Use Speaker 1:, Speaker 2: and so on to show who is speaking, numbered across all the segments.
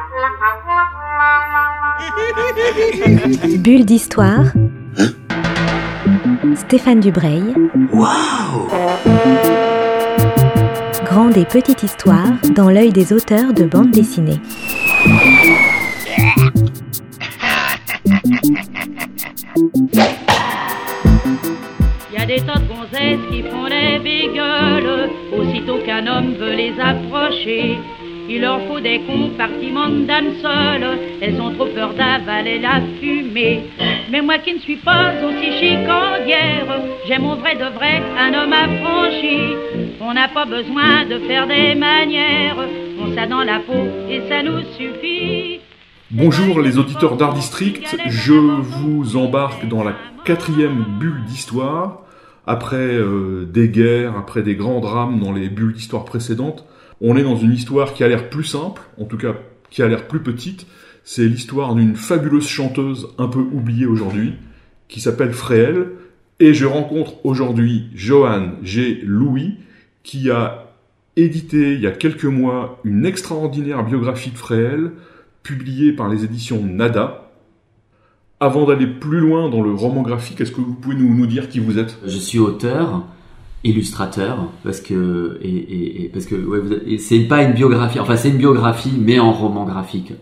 Speaker 1: Bulle d'histoire. Stéphane Dubreuil.
Speaker 2: Waouh
Speaker 1: Grande et petite histoire dans l'œil des auteurs de bande dessinée.
Speaker 3: Il y a des tas de gonzesses qui font les bigueules, aussitôt qu'un homme veut les approcher. Il leur faut des compartiments dames seules, elles ont trop peur d'avaler la fumée. Mais moi qui ne suis pas aussi chicandière, j'ai mon vrai de vrai, un homme affranchi. On n'a pas besoin de faire des manières, on s'a dans la peau et ça nous suffit.
Speaker 4: Bonjour les auditeurs d'Art District, je vous embarque dans la quatrième bulle d'histoire. Après euh, des guerres, après des grands drames dans les bulles d'histoire précédentes, on est dans une histoire qui a l'air plus simple, en tout cas qui a l'air plus petite. C'est l'histoire d'une fabuleuse chanteuse un peu oubliée aujourd'hui, qui s'appelle Fréhel. Et je rencontre aujourd'hui Johan G. Louis, qui a édité il y a quelques mois une extraordinaire biographie de Fréhel, publiée par les éditions Nada. Avant d'aller plus loin dans le roman graphique, est-ce que vous pouvez nous, nous dire qui vous êtes?
Speaker 2: Je suis auteur, illustrateur, parce que et, et, et parce que ouais, c'est pas une biographie, enfin c'est une biographie mais en roman graphique,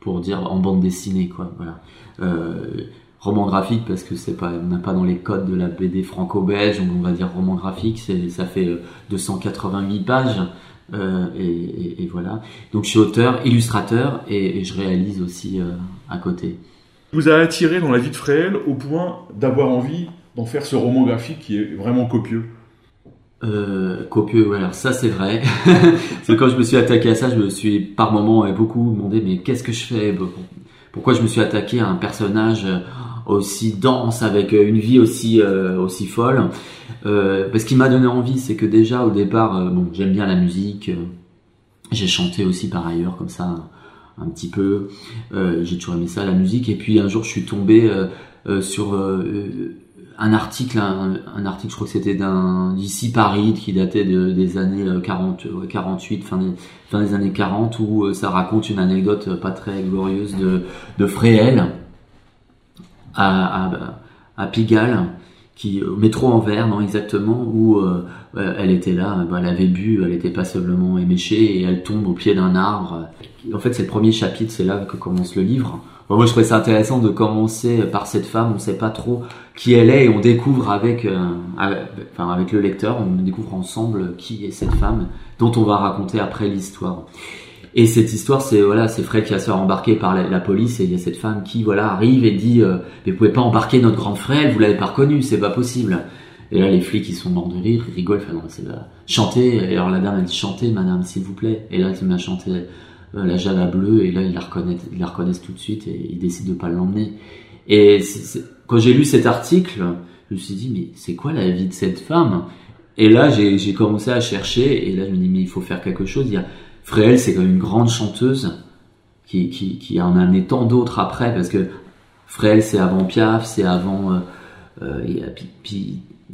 Speaker 2: pour dire en bande dessinée quoi. Voilà. Euh, roman graphique parce que c'est pas on n'a pas dans les codes de la BD franco-belge on va dire roman graphique c'est ça fait euh, 288 pages euh, et, et- voilà donc je suis auteur illustrateur et, et je réalise aussi euh, à côté
Speaker 4: vous a attiré dans la vie de Fréhel au point d'avoir envie d'en faire ce roman graphique qui est vraiment copieux
Speaker 2: Euh, copieux, alors ça c'est vrai. c'est quand je me suis attaqué à ça, je me suis par moments beaucoup demandé mais qu'est-ce que je fais? Pourquoi je me suis attaqué à un personnage euh, aussi dense avec euh, une vie aussi aussi folle? Euh, Parce qu'il m'a donné envie, c'est que déjà au départ, bon, j'aime bien la musique, j'ai chanté aussi par ailleurs comme ça un petit peu. J'ai toujours aimé ça, la musique. Et puis un jour, je suis tombé sur un article, un, article, je crois que c'était d'ici Paris, qui datait de, des années euh, 40, ouais, 48, fin des, années 40, où euh, ça raconte une anecdote euh, pas très glorieuse de, de Fréhel à, Pigalle, qui au métro Anvers, non exactement, où euh, euh, elle était là, bah, elle avait bu, elle était passablement éméchée et elle tombe au pied d'un arbre. En fait, c'est le premier chapitre, c'est là que commence le livre. Moi, je trouvais ça intéressant de commencer par cette femme. On sait pas trop qui elle est et on découvre avec, euh, avec, enfin, avec le lecteur, on découvre ensemble qui est cette femme dont on va raconter après l'histoire. Et cette histoire, c'est voilà, c'est Fred qui va se faire par la, police et il y a cette femme qui voilà arrive et dit euh, mais vous pouvez pas embarquer notre grande frère, vous l'avez pas reconnue, c'est pas possible. Et là, les flics, ils sont morts de rire, ils rigolent, c'est là, chantez. Et alors la dame, elle dit chantez, madame, s'il vous plaît. Et là, à chanter euh, la Java bleue, et là, ils la reconnaissent, la tout de suite et ils décident de pas l'emmener. Et quand j'ai lu cet article, je me suis dit, mais c'est quoi la vie de cette femme? Et là, j'ai commencé à chercher, et là, je me dis, mais il faut faire quelque chose. Il y a Fréhel, c'est même une grande chanteuse qui, qui, en a amené tant d'autres après, parce que Fréhel, c'est avant Piaf, c'est avant... Euh, euh,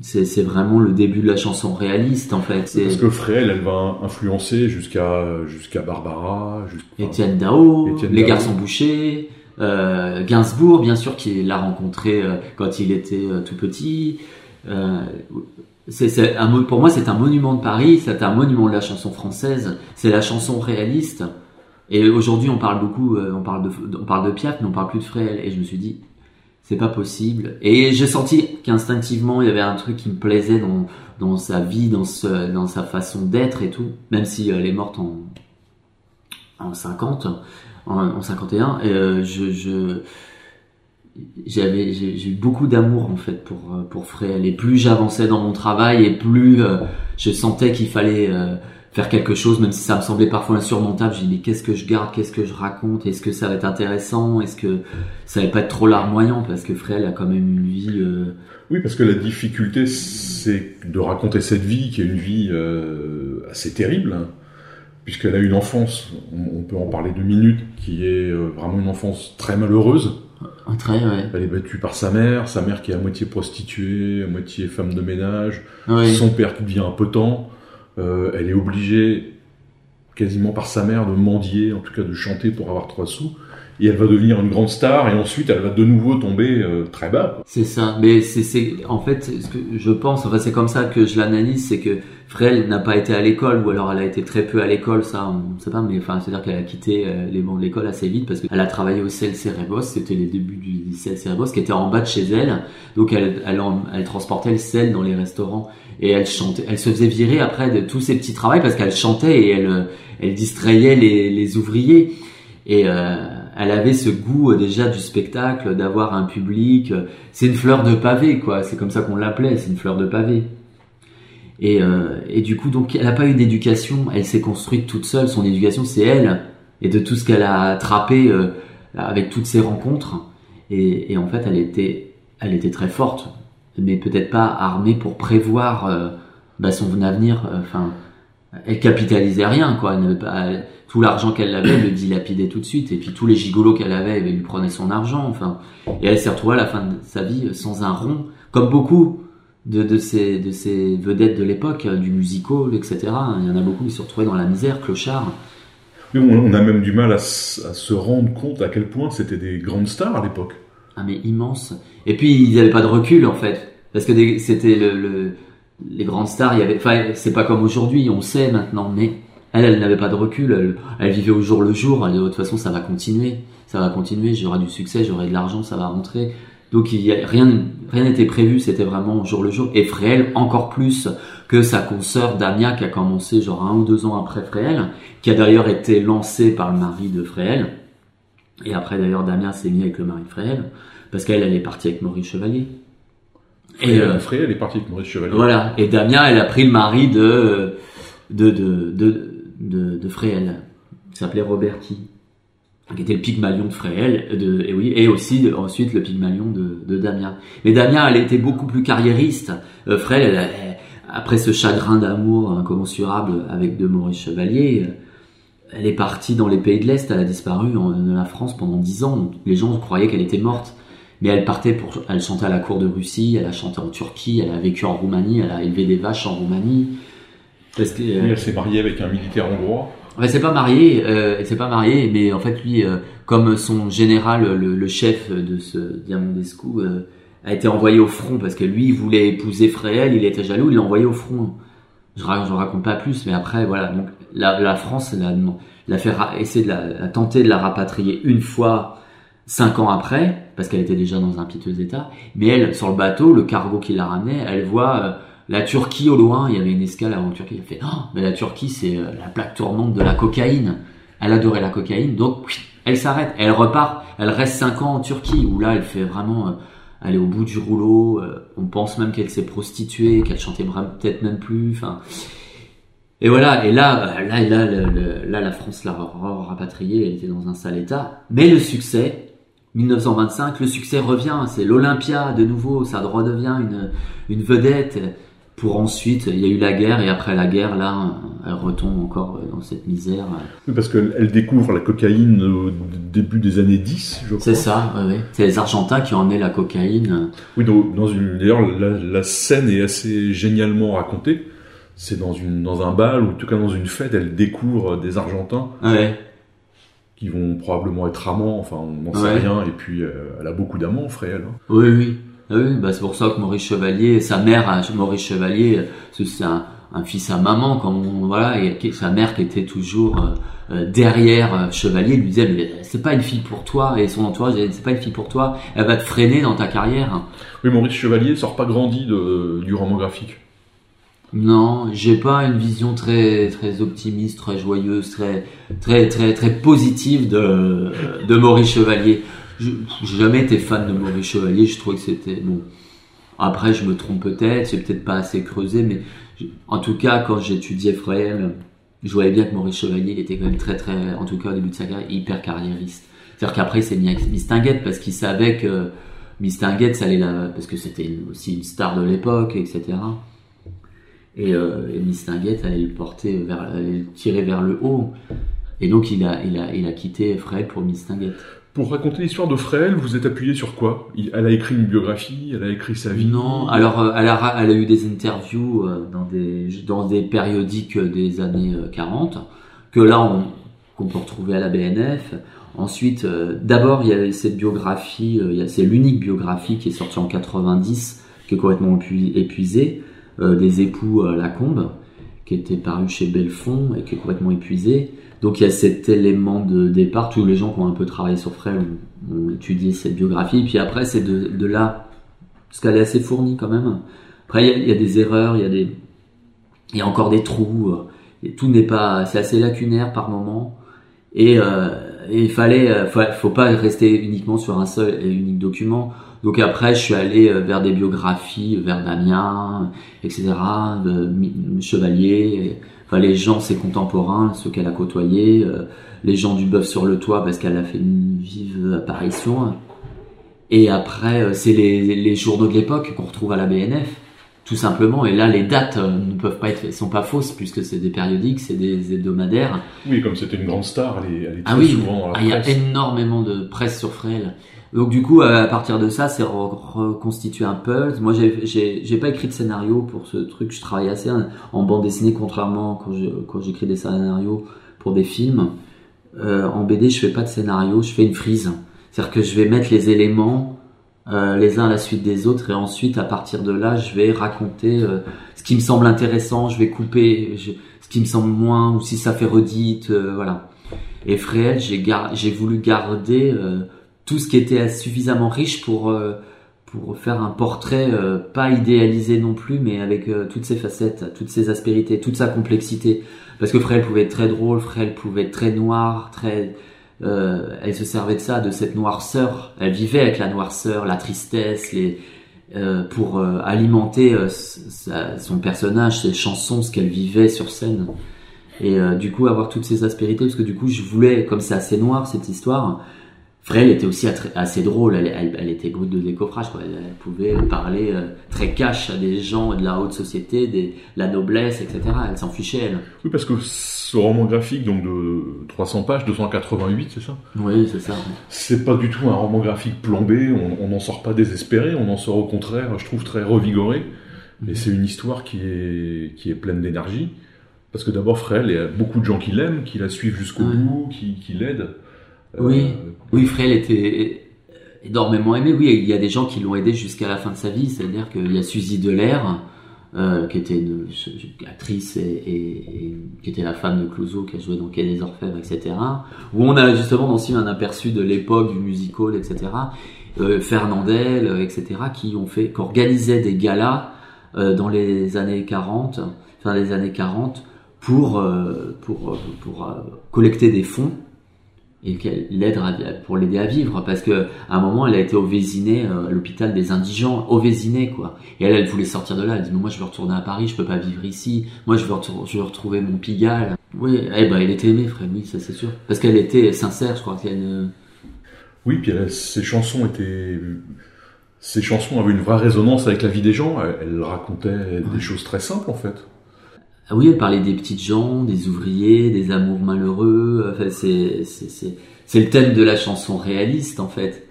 Speaker 2: c'est vraiment le début de la chanson réaliste, en fait. C'est
Speaker 4: Parce que Fréhel, elle va influencer jusqu'à jusqu'à Barbara, jusqu'à...
Speaker 2: Étienne Dao,
Speaker 4: Étienne
Speaker 2: Les
Speaker 4: Dao.
Speaker 2: Garçons Bouchés, euh, Gainsbourg, bien sûr, qui l'a rencontré euh, quand il était euh, tout petit. Euh, un, pour moi, c'est un monument de Paris, c'est un monument de la chanson française, c'est la chanson réaliste. Et aujourd'hui, on parle beaucoup, on parle de, on parle de Piaf, mais on parle plus de Fréhel. Et je me suis dit, c'est pas possible. Et j'ai senti qu'instinctivement, il y avait un truc qui me plaisait dans, dans sa vie, dans, ce, dans sa façon d'être et tout, même si elle est morte en, en 50, en, en 51, et, euh, je, j'avais j'ai eu beaucoup d'amour en fait pour euh, pour et plus j'avançais dans mon travail et plus euh, je sentais qu'il fallait euh, faire quelque chose même si ça me semblait parfois insurmontable. J'ai dit mais qu'est-ce que je garde qu'est-ce que je raconte? Est-ce que ça va être intéressant? Est-ce que ça va pas être trop larmoyant? Parce que Fréhel a quand même une vie euh,
Speaker 4: Oui, parce que la difficulté, c'est de raconter cette vie, qui est une vie euh, assez terrible, hein, puisqu'elle a une enfance, on, on peut en parler deux minutes, qui est euh, vraiment une enfance très malheureuse.
Speaker 2: un trait ouais.
Speaker 4: Elle est battue par sa mère, sa mère qui est à moitié prostituée, à moitié femme de ménage,
Speaker 2: ouais.
Speaker 4: Son père qui devient impotent, euh, elle est obligée quasiment par sa mère de mendier, en tout cas de chanter pour avoir trois sous et elle va devenir une grande star et ensuite elle va de nouveau tomber euh, très bas.
Speaker 2: C'est ça, mais c'est en fait ce que je pense, enfin c'est comme ça que je l'analyse, c'est que Frel n'a pas été à l'école ou alors elle a été très peu à l'école, ça on ne sait pas, mais enfin c'est-à-dire qu'elle a quitté euh, les bancs de l'école assez vite parce qu'elle a travaillé au CEL Cerebos, c'était les débuts du CEL Cerebos qui était en bas de chez elle, donc elle, elle, elle transportait le sel dans les restaurants et elle chantait, elle se faisait virer après de tous ses petits travaux parce qu'elle chantait et elle, elle distrayait les, les ouvriers. Et euh, elle avait ce goût euh, déjà du spectacle, d'avoir un public. Euh, c'est une fleur de pavé, quoi. C'est comme ça qu'on l'appelait. C'est une fleur de pavé. Et, euh, et du coup, donc, elle n'a pas eu d'éducation. Elle s'est construite toute seule. Son éducation, c'est elle et de tout ce qu'elle a attrapé avec toutes ses rencontres. Et, en fait, elle était, elle était très forte, mais peut-être pas armée pour prévoir bah, son avenir. Enfin, elle capitalisait rien, quoi. Elle pas, tout l'argent qu'elle avait, elle le dilapidait tout de suite. Et puis tous les gigolos qu'elle avait, elle lui prenait son argent. Enfin, et elle s'est retrouvée à la fin de sa vie sans un rond, comme beaucoup de, de ces de ces vedettes de l'époque, du musical, etc. Il y en a beaucoup qui se retrouvaient dans la misère, clochard.
Speaker 4: Mais on a même du mal à, à se rendre compte à quel point c'était des grandes stars à l'époque.
Speaker 2: Ah mais immense. Et puis ils n'avaient pas de recul en fait, parce que c'était le, le, les grandes stars. Il y avait, enfin c'est pas comme aujourd'hui, on sait maintenant, mais elle, elle n'avait pas de recul, elle, vivait au jour le jour, de toute façon ça va continuer, ça va continuer, j'aurai du succès, j'aurai de l'argent, ça va rentrer. Donc y rien rien n'était prévu, c'était vraiment au jour le jour. Et Fréhel encore plus que sa consoeur Damia qui a commencé genre un ou deux ans après Fréhel, qui a d'ailleurs été lancée par le mari de Fréhel. Et après d'ailleurs Damia s'est mis avec le mari de Fréhel, parce qu'elle elle est partie avec Maurice Chevalier.
Speaker 4: Et euh, Fréhel est partie avec Maurice Chevalier.
Speaker 2: Voilà. Et Damia elle a pris le mari de de, de, de de, de Fréhel, qui s'appelait Roberti, qui était le Pygmalion de Fréhel, de, et oui, et aussi ensuite le Pygmalion de, de Damien. Mais Damien, elle était beaucoup plus carriériste. Euh, Fréhel, après ce chagrin d'amour incommensurable avec de Maurice Chevalier, elle est partie dans les pays de l'Est, elle a disparu en, la France pendant dix ans. Les gens croyaient qu'elle était morte. Mais elle partait pour, elle chantait à la cour de Russie, elle a chanté en Turquie, elle a vécu en Roumanie, elle a élevé des vaches en Roumanie.
Speaker 4: Parce que, euh, elle s'est mariée avec un militaire hongrois.
Speaker 2: Elle s'est pas mariée, euh, elle s'est pas mariée, mais en fait lui, euh, comme son général, le, le, chef de ce Diamondescu, euh, a été envoyé au front parce que lui il voulait épouser Fréhel, il était jaloux, il l'a envoyé au front. Je, je raconte pas plus, mais après voilà, donc la, la France l'a, l'a fait essayer de la, a tenté de la rapatrier une fois cinq ans après parce qu'elle était déjà dans un piteux état. Mais elle, sur le bateau, le cargo qui la ramenait, elle voit la Turquie au loin, il y avait une escale avant Turquie. Elle fait oh, mais la Turquie c'est euh, la plaque tournante de la cocaïne. Elle adorait la cocaïne, donc elle s'arrête, elle repart, elle reste 5 ans en Turquie où là elle fait vraiment, euh, aller au bout du rouleau. Euh, on pense même qu'elle s'est prostituée, qu'elle chantait peut-être même plus. Enfin, et voilà. Et là, là, là, là, la France l'a rapatriée. Elle était dans un sale état. Mais le succès, 1925, le succès revient. C'est l'Olympia de nouveau. Ça redevient une une vedette pour ensuite, il y a eu la guerre, et après la guerre, là, elle retombe encore dans cette misère.
Speaker 4: Oui, parce qu'elle découvre la cocaïne au début des années 10, je crois.
Speaker 2: C'est ça, oui. C'est les Argentins qui emmenaient la cocaïne.
Speaker 4: Oui, dans une, d'ailleurs, la, scène est assez génialement racontée. C'est dans une, dans un bal, ou en tout cas dans une fête, elle découvre des Argentins.
Speaker 2: Ouais.
Speaker 4: Qui vont probablement être amants, enfin, on n'en sait rien, et puis euh, elle a beaucoup d'amants, Fréhel. Hein.
Speaker 2: Oui, oui. Ah oui, bah c'est pour ça que Maurice Chevalier, sa mère, hein, Maurice Chevalier, c'est un, un, fils à maman, comme voilà, et sa mère qui était toujours euh, euh, derrière euh, Chevalier lui disait mais c'est pas une fille pour toi et son entourage c'est pas une fille pour toi, elle va te freiner dans ta carrière.
Speaker 4: Oui, Maurice Chevalier sort pas grandi de, du roman graphique.
Speaker 2: Non, j'ai pas une vision très très optimiste, très joyeuse, très très très très positive de Maurice Chevalier j'ai jamais été fan de Maurice Chevalier. Je trouvais que c'était bon. Après, je me trompe peut-être, j'ai peut-être pas assez creusé, mais en tout cas, quand j'étudiais Fréhel, je voyais bien que Maurice Chevalier était quand même très très, en tout cas au début de sa carrière, hyper carriériste. C'est-à-dire qu'après, il mis avec Miss Tinguette parce qu'il savait que Miss Tinguette, ça allait la, parce que c'était aussi une star de l'époque, etc. Et, euh, et Miss Tinguette allait le porter vers, allait le tirer vers le haut. Et donc, il a, il a, il a quitté Fréhel pour Miss Tinguette.
Speaker 4: Pour raconter l'histoire de Fréhel, vous êtes appuyé sur quoi? Elle a écrit une biographie, elle a écrit sa vie?
Speaker 2: Non, alors euh, elle, a, elle a eu des interviews euh, dans des, dans des périodiques des années 40 que là, on, qu'on peut retrouver à la BNF. Ensuite, euh, d'abord, il y a cette biographie, euh, c'est l'unique biographie qui est sortie en 90, qui est complètement épu- épuisée, euh, des époux euh, Lacombe, qui était paru chez Belfond et qui est complètement épuisée. Donc il y a cet élément de départ, tous les gens qui ont un peu travaillé sur Frey ont, étudié cette biographie, puis après c'est de, là, parce qu'elle est assez fournie quand même. Après il y a, des erreurs, il y a des, il y a encore des trous, euh, et tout n'est pas, c'est assez lacunaire par moment. Et, euh, et il fallait, euh, faut pas rester uniquement sur un seul et unique document. Donc après, je suis allé euh, vers des biographies, vers Damien, etc., de Mi- Chevalier, enfin les gens, ses contemporains, ceux qu'elle a côtoyés, euh, les gens du bœuf sur le toit parce qu'elle a fait une vive apparition. Et après, euh, c'est les, les journaux de l'époque qu'on retrouve à la BNF, tout simplement. Et là, les dates euh, ne peuvent pas être, sont pas fausses puisque c'est des périodiques, c'est des hebdomadaires.
Speaker 4: Oui, comme c'était une grande star, elle est, elle est
Speaker 2: Ah
Speaker 4: très
Speaker 2: oui,
Speaker 4: souvent dans la
Speaker 2: ah, il y a
Speaker 4: presse.
Speaker 2: énormément de presse sur Frel. Donc du coup, à partir de ça, c'est re- reconstitué un puzzle. Moi, j'ai- pas écrit de scénario pour ce truc. Je travaille assez en, bande dessinée, contrairement quand j'écris des scénarios pour des films. Euh, en BD, je fais pas de scénario, je fais une frise. C'est-à-dire que je vais mettre les éléments euh, les uns à la suite des autres et ensuite, à partir de là, je vais raconter euh, ce qui me semble intéressant. Je vais couper ce qui me semble moins ou si ça fait redite, voilà. Et Fréhel, j'ai voulu garder tout ce qui était suffisamment riche pour euh, pour faire un portrait euh, pas idéalisé non plus, mais avec euh, toutes ses facettes, toutes ses aspérités, toute sa complexité. Parce que Fréhel pouvait être très drôle, Fréhel pouvait être très noir, très euh, elle se servait de ça, de cette noirceur. Elle vivait avec la noirceur, la tristesse, les, euh, pour alimenter son personnage, ses chansons, ce qu'elle vivait sur scène. Et du coup, avoir toutes ces aspérités, parce que du coup, je voulais, comme c'est assez noir cette histoire, Frel était aussi assez drôle, elle, elle, elle était brute de décoffrage, quoi. Elle, elle pouvait parler euh, très cash à des gens de la haute société, des, la noblesse, etc. Elle s'en fichait, elle.
Speaker 4: Oui, parce que ce roman graphique, donc de 300 pages, 288, c'est ça?
Speaker 2: Oui, c'est ça.
Speaker 4: C'est pas du tout un roman graphique plombé, on on n'en sort pas désespéré, on en sort au contraire, je trouve, très revigoré. Et c'est une histoire qui est, qui est pleine d'énergie. Parce que d'abord, Frel, il y a beaucoup de gens qui l'aiment, qui la suivent jusqu'au bout, qui, qui l'aident. Euh,
Speaker 2: Oui. Oui, était énormément aimé. Oui, il y a des gens qui l'ont aidé jusqu'à la fin de sa vie. C'est-à-dire qu'il y a Suzy Delair, euh, qui était une, actrice et, qui était la femme de Clouseau, qui a joué dans Quai des Orfèvres, etc. Où on a justement aussi un aperçu de l'époque du musical, etc. Euh, Fernandel, etc. qui ont fait, qui organisaient des galas dans les années 40, fin des années 40, pour pour pour collecter des fonds et l'aide pour l'aider à vivre parce que à un moment elle a été au Vésiné euh, à l'hôpital des indigents au Vésiné quoi et elle elle voulait sortir de là elle dit mais moi je veux retourner à Paris je peux pas vivre ici moi je veux, je veux retrouver mon Pigalle oui eh ben elle était aimée Fred oui ça c'est sûr parce qu'elle était sincère je crois qu'elle ne-
Speaker 4: Oui, puis elle- ses chansons étaient. Ses chansons avaient une vraie résonance avec la vie des gens. Elle, elle racontait des choses très simples, en fait.
Speaker 2: Ah oui, elle parlait des petites gens, des ouvriers, des amours malheureux. Enfin, c'est c'est le thème de la chanson réaliste en fait.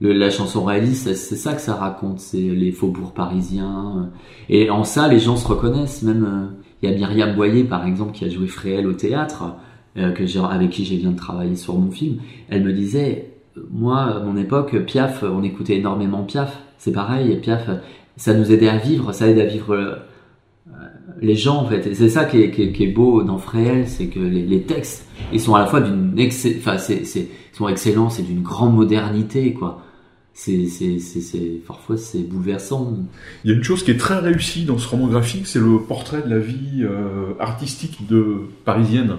Speaker 2: Le, la chanson réaliste, c'est- ça que ça raconte, c'est les faubourgs parisiens. Et en ça, les gens se reconnaissent. Même euh, il y a Myriam Boyer par exemple qui a joué Fréhel au théâtre, euh, que j'ai avec qui j'ai viens de travailler sur mon film. Elle me disait, euh, moi, à mon époque, Piaf, on écoutait énormément Piaf. C'est pareil, Piaf, ça nous aidait à vivre, ça aide à vivre. euh, les gens en fait. Et c'est ça qui est, qui, est, qui est beau dans Fréhel, c'est que les, les textes, ils sont à la fois d'une excellence, enfin sont excellents, c'est d'une grande modernité quoi. C'est, c'est, c'est, c'est, parfois c'est bouleversant.
Speaker 4: Il y a une chose qui est très réussie dans ce roman graphique, c'est le portrait de la vie euh, artistique de parisienne.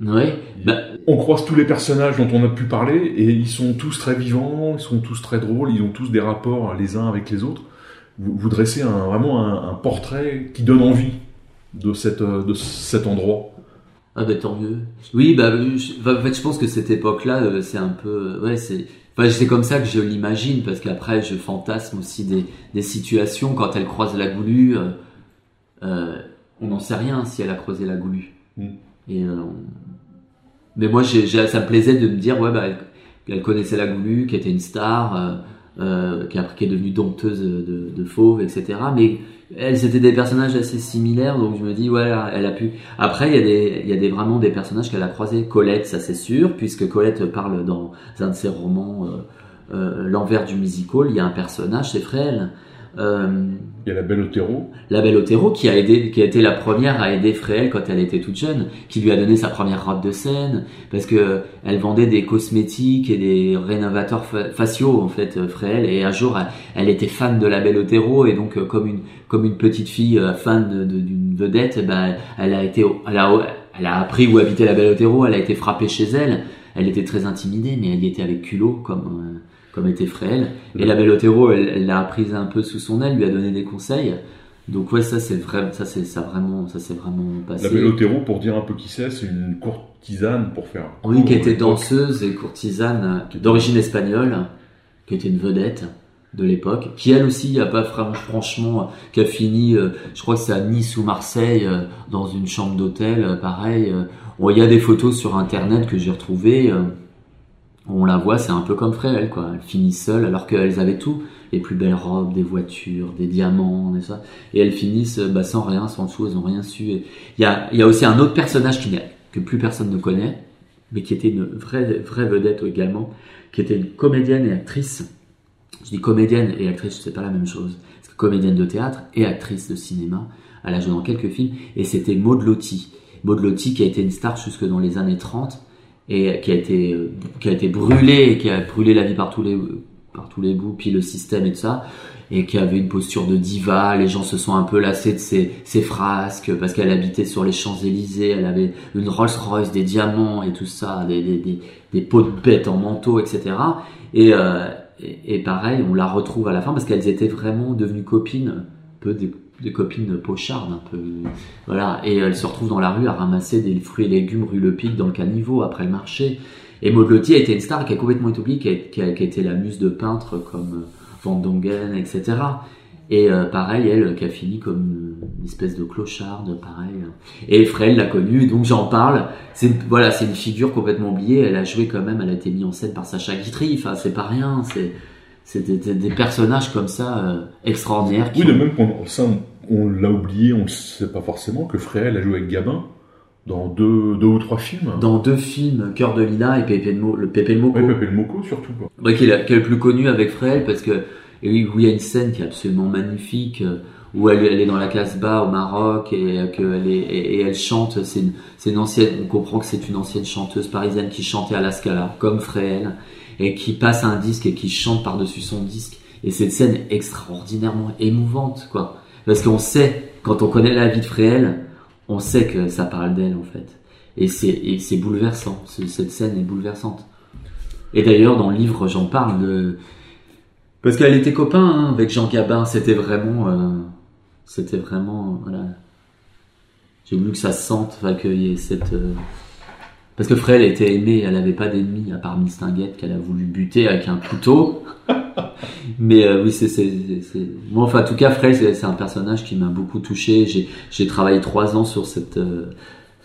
Speaker 2: Ouais. Bah,
Speaker 4: On croise tous les personnages dont on a pu parler et ils sont tous très vivants, ils sont tous très drôles, ils ont tous des rapports les uns avec les autres. Vous, vous dressez un, vraiment un, un portrait qui donne envie de, cette, euh, de cet endroit.
Speaker 2: ah bah tant mieux. Oui, bah je, enfin, en fait je pense que cette époque-là, euh, c'est un peu, ouais c'est. Enfin, c'est comme ça que je l'imagine, parce qu'après, je fantasme aussi des, des situations quand elle croise la goulue. euh, euh, on n'en sait rien si elle a creusé la goulue.
Speaker 4: Mm.
Speaker 2: Et, euh, mais moi, j'ai, j'ai- ça me plaisait de me dire, ouais, bah, elle, elle connaissait la goulue, qui était une star, euh, qui, est devenue dompteuse de, de fauves, etc. Mais elles étaient des personnages assez similaires, donc je me dis ouais, elle a pu. Après, il y a des, il y a des vraiment des personnages qu'elle a croisés. Colette, ça c'est sûr, puisque Colette parle dans un de ses romans, euh, euh, l'envers du musical. Il y a un personnage, c'est Fréhel.
Speaker 4: Euh, il y a la Belle Otero.
Speaker 2: La Belle Otero qui a aidé, qui a été la première à aider Fréhel quand elle était toute jeune, qui lui a donné sa première robe de scène, parce que elle vendait des cosmétiques et des rénovateurs faciaux en fait, Fréhel. Et un jour, elle, était fan de la Belle Otero et donc comme une comme une petite fille euh, fan d'une vedette, eh ben elle a été, elle a, elle a appris où habitait la Belle Otero. Elle a été frappée chez elle. Elle était très intimidée, mais elle y était avec culot comme euh, comme était Fréhel. Et la belle Otero, elle l'a prise un peu sous son aile, lui a donné des conseils. Donc ouais, ça c'est vrai, ça c'est ça vraiment, ça c'est vraiment passé.
Speaker 4: La belle Otero, pour dire un peu qui c'est, c'est une courtisane pour faire.
Speaker 2: Oui, qui était danseuse et courtisane d'origine espagnole, qui était une vedette de l'époque, qui elle aussi a pas franchement, qui a fini, euh, je crois que c'est à Nice ou Marseille, euh, dans une chambre d'hôtel, euh, pareil. Il y a des photos sur internet que j'ai retrouvées on la voit, c'est un peu comme Fréhel, quoi. Elle finit seule alors qu'elles avaient tout. Les plus belles robes, des voitures, des diamants, et ça. Et elles finissent bah, sans rien, sans tout, elles ont rien su. Il y a, y a aussi un autre personnage qui que plus personne ne connaît, mais qui était une vraie, vraie vedette également, qui était une comédienne et actrice. Je dis comédienne et actrice, c'est pas la même chose. C'est comédienne de théâtre et actrice de cinéma. Elle a joué dans quelques films, et c'était Maud Lottie. Maud Lottie qui a été une star jusque dans les années 30 et qui a été qui a été brûlé qui a brûlé la vie par tous les par tous les bouts puis le système et tout ça et qui avait une posture de diva. Les gens se sont un peu lassés de ses, ses frasques parce qu'elle habitait sur les Champs-Élysées. Elle avait une Rolls-Royce des diamants et tout ça des, des, des, pots de bêtes en manteau etc et, euh, et, et pareil on la retrouve à la fin parce qu'elles étaient vraiment devenues copines peu des des copines pochardes un peu. Voilà. Et elle se retrouve dans la rue à ramasser des fruits et légumes rue Le Pic dans le caniveau après le marché. Et Maud Lottie a été une star qui a complètement été oubliée qui a, qui, été la muse de peintres comme euh, Van Dongen etc et euh, pareil elle qui a fini comme une espèce de clocharde pareil. Et Frel l'a connue donc j'en parle. C'est voilà c'est une figure complètement oubliée. Elle a joué quand même elle a été mise en scène par Sacha Guitry. Enfin c'est pas rien c'est c'est des, personnages comme ça euh, extraordinaires.
Speaker 4: oui, même ça, on l'a oublié, on ne sait pas forcément que Fréhel a joué avec Gabin dans deux, deux ou trois films.
Speaker 2: Dans deux films, Cœur de Lila et Pépé le, le Pépé le Moco.
Speaker 4: Oui, Pépé le Moco surtout.
Speaker 2: Quoi. qui, est, le plus connu avec Fréhel parce que et oui, il y a une scène qui est absolument magnifique euh, où elle, elle est dans la Casbah au Maroc et que est et, elle chante. C'est une, une ancienne, on comprend que c'est une ancienne chanteuse parisienne qui chantait à la Scala comme Fréhel et qui passe un disque et qui chante par-dessus son disque. Et cette scène est extraordinairement émouvante, quoi. Parce qu'on sait, quand on connaît la vie de Fréhel, on sait que ça parle d'elle, en fait. Et c'est, bouleversant. Cette scène est bouleversante. Et d'ailleurs, dans le livre, j'en parle de... Parce qu'elle était copain hein, avec Jean Gabin. C'était vraiment... Euh, c'était vraiment... Voilà. J'ai voulu que ça se sente, qu'il y ait cette... Euh, parce que Frel était aimée, elle n'avait pas d'ennemis à part Mistinguette qu'elle a voulu buter avec un couteau. Mais euh, oui, c'est, c'est, moi, enfin, en tout cas, Frel, c'est, un personnage qui m'a beaucoup touché. J'ai, j'ai travaillé trois ans sur cette, euh,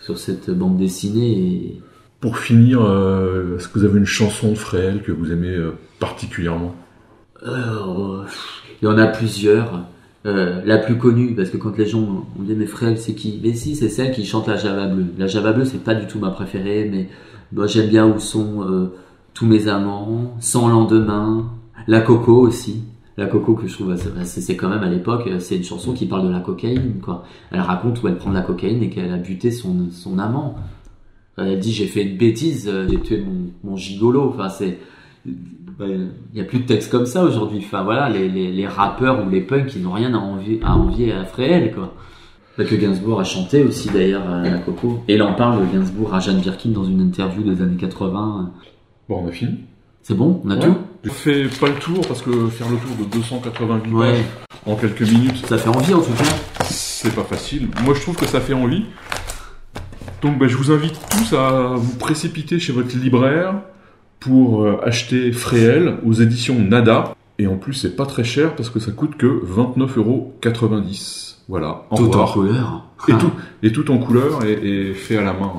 Speaker 2: sur cette bande dessinée. Et...
Speaker 4: Pour finir, euh, est-ce que vous avez une chanson de Frel que vous aimez particulièrement?
Speaker 2: Il y en a plusieurs. Euh, la plus connue, parce que quand les gens ont dit mais Frel c'est qui? Mais si c'est celle qui chante la Java bleue. La Java bleue c'est pas du tout ma préférée, mais moi j'aime bien où sont euh, tous mes amants, Sans lendemain, La Coco aussi. La Coco que je trouve c'est quand même à l'époque c'est une chanson qui parle de la cocaïne quoi. Elle raconte où elle prend de la cocaïne et qu'elle a buté son, son amant. Elle dit j'ai fait une bêtise, euh, j'ai tué mon, mon gigolo. Enfin c'est il n'y a plus de textes comme ça aujourd'hui. Enfin voilà, les, les, rappeurs ou les punks, ils n'ont rien à envier à, envier à Fréhel, quoi. Que Gainsbourg a chanté aussi d'ailleurs la Coco. Et il en parle, Gainsbourg, à Jeanne Birkin dans une interview des années 80.
Speaker 4: Bon, on a.
Speaker 2: C'est bon On a tout
Speaker 4: Je fais pas le tour parce que faire le tour de 288 pages en quelques minutes.
Speaker 2: Ça fait envie en tout cas.
Speaker 4: C'est pas facile. Moi je trouve que ça fait envie. Donc ben, je vous invite tous à vous précipiter chez votre libraire, pour euh, acheter Fréhel aux éditions Nada. Et en plus, c'est pas très cher parce que ça coûte que 29,90€. Voilà.
Speaker 2: tout en couleur.
Speaker 4: Et, tout, et tout en couleur et, fait à la main.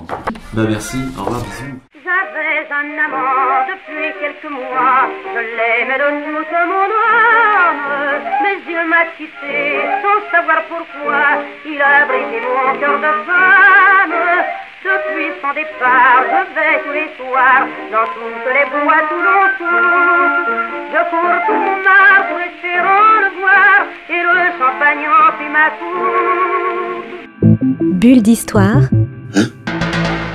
Speaker 2: Bah merci. Au revoir, bisous.
Speaker 3: J'avais un amant depuis quelques mois. Je l'aimais de toute mon âme, mais il m'a quitté sans savoir pourquoi. Il a brisé mon cœur de femme. Depuis son départ, je vais tous les soirs dans toutes les boîtes où l'on. Je cours tout mon art pour espérant le voir et le champagne en ma coupe.
Speaker 1: Bulle d'histoire.